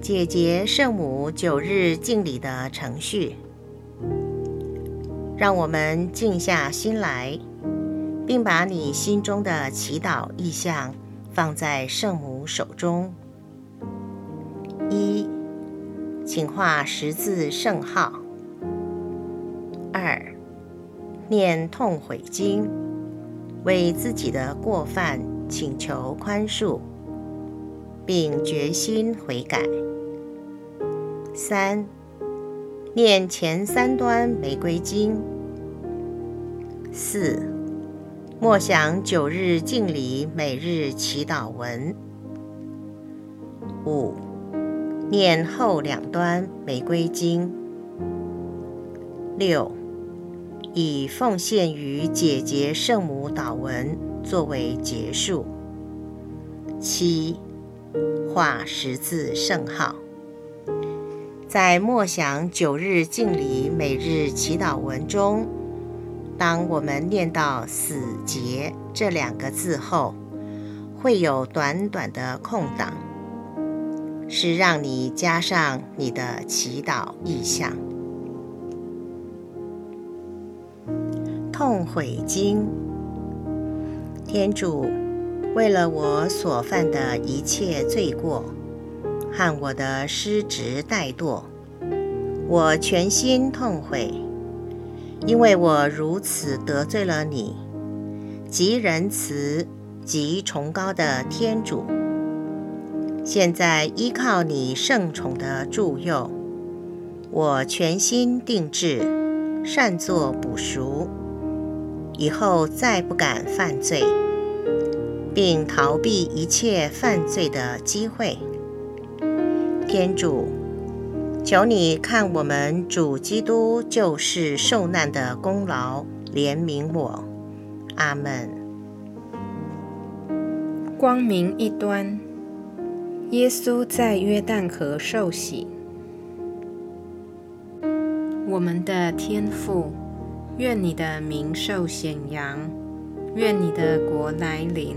解结圣母九日敬礼的程序。让我们静下心来，并把你心中的祈祷意向放在圣母手中。一，请画十字圣号。二，念痛悔经，为自己的过犯请求宽恕，并决心悔改。三。念前三端玫瑰经。四，默想九日敬礼每日祈祷文。五，念后两端玫瑰经。六，以奉献于姐姐圣母祷文作为结束。七，画十字圣号。在默想九日敬礼每日祈祷文中，当我们念到“死结”这两个字后，会有短短的空档，是让你加上你的祈祷意向。痛悔经，天主，为了我所犯的一切罪过。和我的失职怠惰，我全心痛悔，因为我如此得罪了你，极仁慈、极崇高的天主。现在依靠你圣宠的助佑，我全心定志，善作补赎，以后再不敢犯罪，并逃避一切犯罪的机会。天主，求你看我们主基督救世受难的功劳，怜悯我。阿门。光明一端，耶稣在约旦河受洗。我们的天父，愿你的名受显扬，愿你的国来临，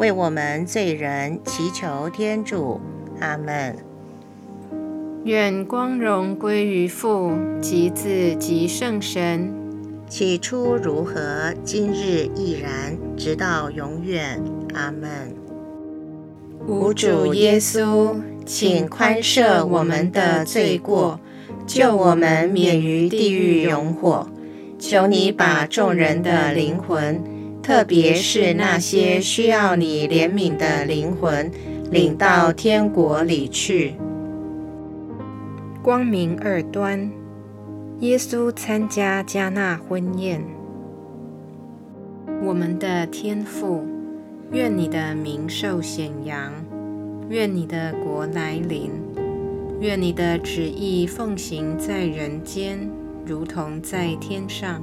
为我们罪人祈求天主，阿门。愿光荣归于父及子及圣神，起初如何，今日亦然，直到永远。阿门。无主耶稣，请宽赦我们的罪过，救我们免于地狱永火。求你把众人的灵魂，特别是那些需要你怜悯的灵魂，领到天国里去。光明二端，耶稣参加加纳婚宴。我们的天父，愿你的名受显扬，愿你的国来临，愿你的旨意奉行在人间，如同在天上。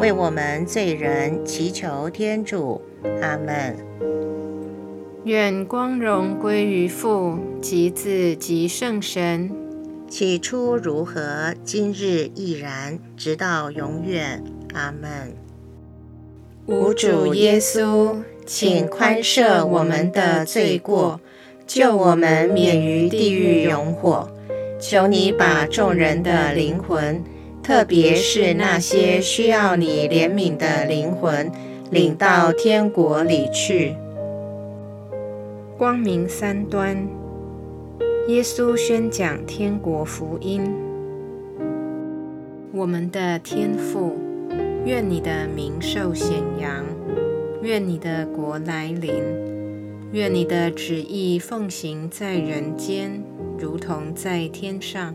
为我们罪人祈求天主。阿门。愿光荣归于父及子及圣神，起初如何，今日亦然，直到永远。阿门。无主耶稣。请宽赦我们的罪过，救我们免于地狱永火。求你把众人的灵魂，特别是那些需要你怜悯的灵魂，领到天国里去。光明三端，耶稣宣讲天国福音。我们的天父，愿你的名受显扬。愿你的国来临，愿你的旨意奉行在人间，如同在天上。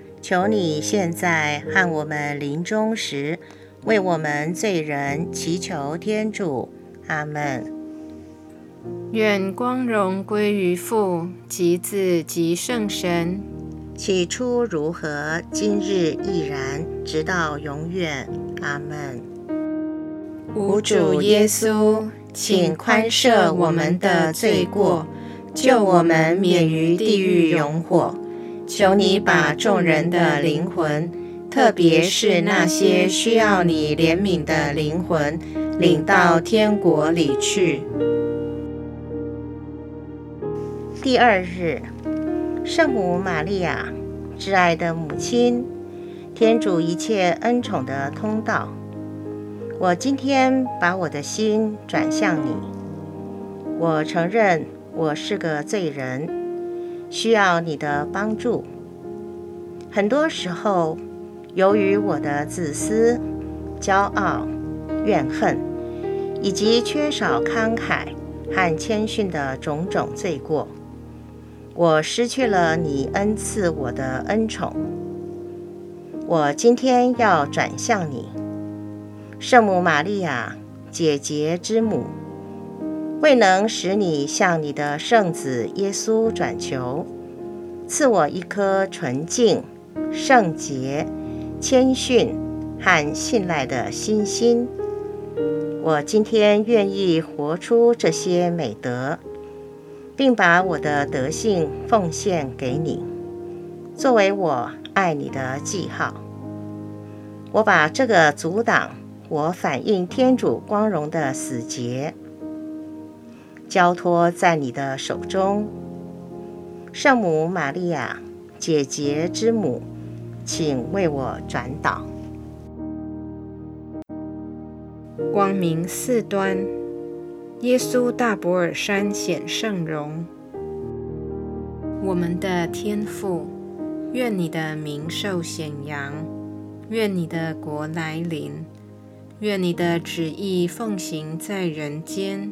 求你现在和我们临终时，为我们罪人祈求天主，阿门。愿光荣归于父及子及圣神，起初如何，今日亦然，直到永远。阿门。无主耶稣，请宽赦我们的罪过，救我们免于地狱永火。求你把众人的灵魂，特别是那些需要你怜悯的灵魂，领到天国里去。第二日，圣母玛利亚，挚爱的母亲，天主一切恩宠的通道，我今天把我的心转向你。我承认我是个罪人，需要你的帮助。很多时候，由于我的自私、骄傲、怨恨，以及缺少慷慨和谦逊的种种罪过。我失去了你恩赐我的恩宠，我今天要转向你，圣母玛利亚，姐姐之母，未能使你向你的圣子耶稣转求，赐我一颗纯净、圣洁、谦逊和信赖的心心。我今天愿意活出这些美德。并把我的德性奉献给你，作为我爱你的记号。我把这个阻挡我反映天主光荣的死结交托在你的手中，圣母玛利亚，姐姐之母，请为我转导。光明四端。耶稣大博尔山显圣容，我们的天父，愿你的名受显扬，愿你的国来临，愿你的旨意奉行在人间，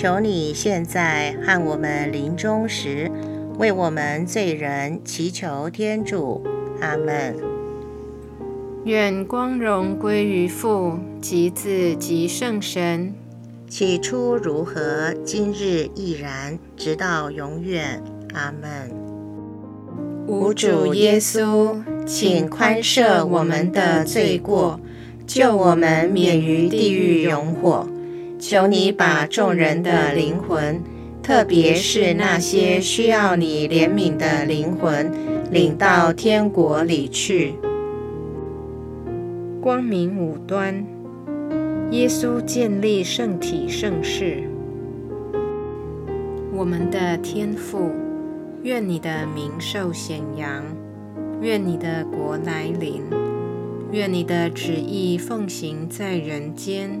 求你现在和我们临终时，为我们罪人祈求天主。阿门。愿光荣归于父及子及圣神，起初如何，今日亦然，直到永远。阿门。无主耶稣。请宽赦我们的罪过，救我们免于地狱永火。求你把众人的灵魂，特别是那些需要你怜悯的灵魂，领到天国里去。光明五端，耶稣建立圣体圣事。我们的天父，愿你的名受显扬。愿你的国来临，愿你的旨意奉行在人间，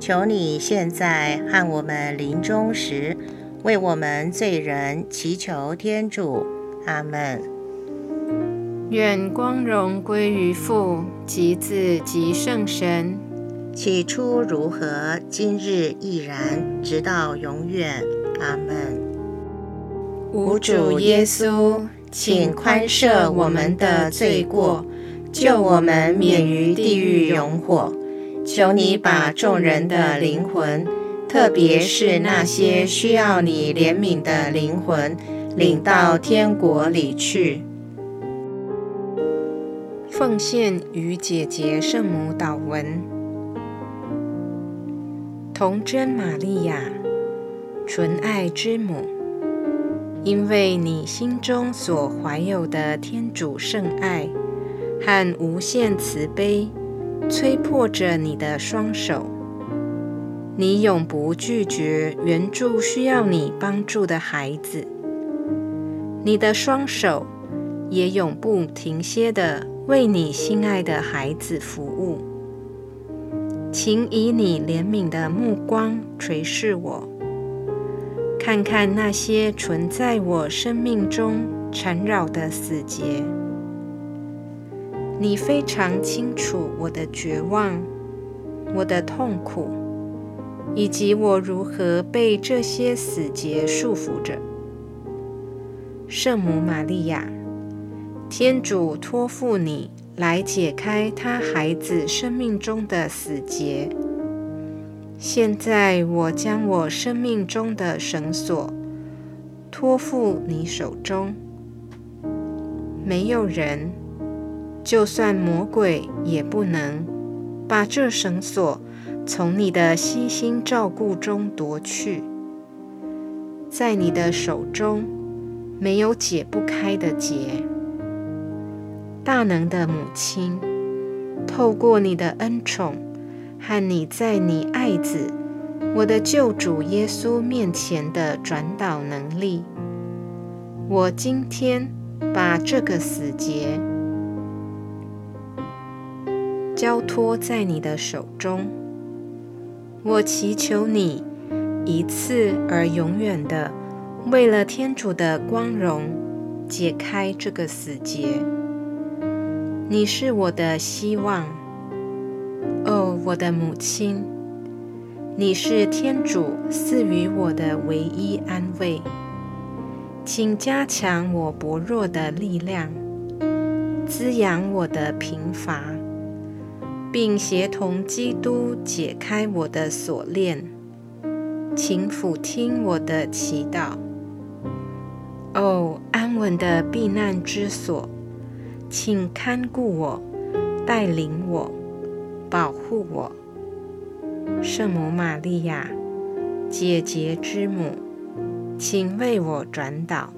求你现在和我们临终时，为我们罪人祈求天主。阿门。愿光荣归于父及子及圣神。起初如何，今日亦然，直到永远。阿门。无主耶稣。请宽赦我们的罪过，救我们免于地狱永火。求你把众人的灵魂，特别是那些需要你怜悯的灵魂，领到天国里去。奉献与姐姐圣母祷文，童真玛利亚，纯爱之母。因为你心中所怀有的天主圣爱和无限慈悲，催迫着你的双手。你永不拒绝援助需要你帮助的孩子，你的双手也永不停歇的为你心爱的孩子服务。请以你怜悯的目光垂视我。看看那些存在我生命中缠绕的死结，你非常清楚我的绝望、我的痛苦，以及我如何被这些死结束缚着。圣母玛利亚，天主托付你来解开他孩子生命中的死结。现在，我将我生命中的绳索托付你手中。没有人，就算魔鬼，也不能把这绳索从你的悉心照顾中夺去。在你的手中，没有解不开的结。大能的母亲，透过你的恩宠。和你在你爱子我的救主耶稣面前的转导能力，我今天把这个死结交托在你的手中。我祈求你一次而永远的，为了天主的光荣，解开这个死结。你是我的希望。哦，我的母亲，你是天主赐予我的唯一安慰，请加强我薄弱的力量，滋养我的贫乏，并协同基督解开我的锁链。请俯听我的祈祷。哦，安稳的避难之所，请看顾我，带领我。保护我，圣母玛利亚，姐姐之母，请为我转导。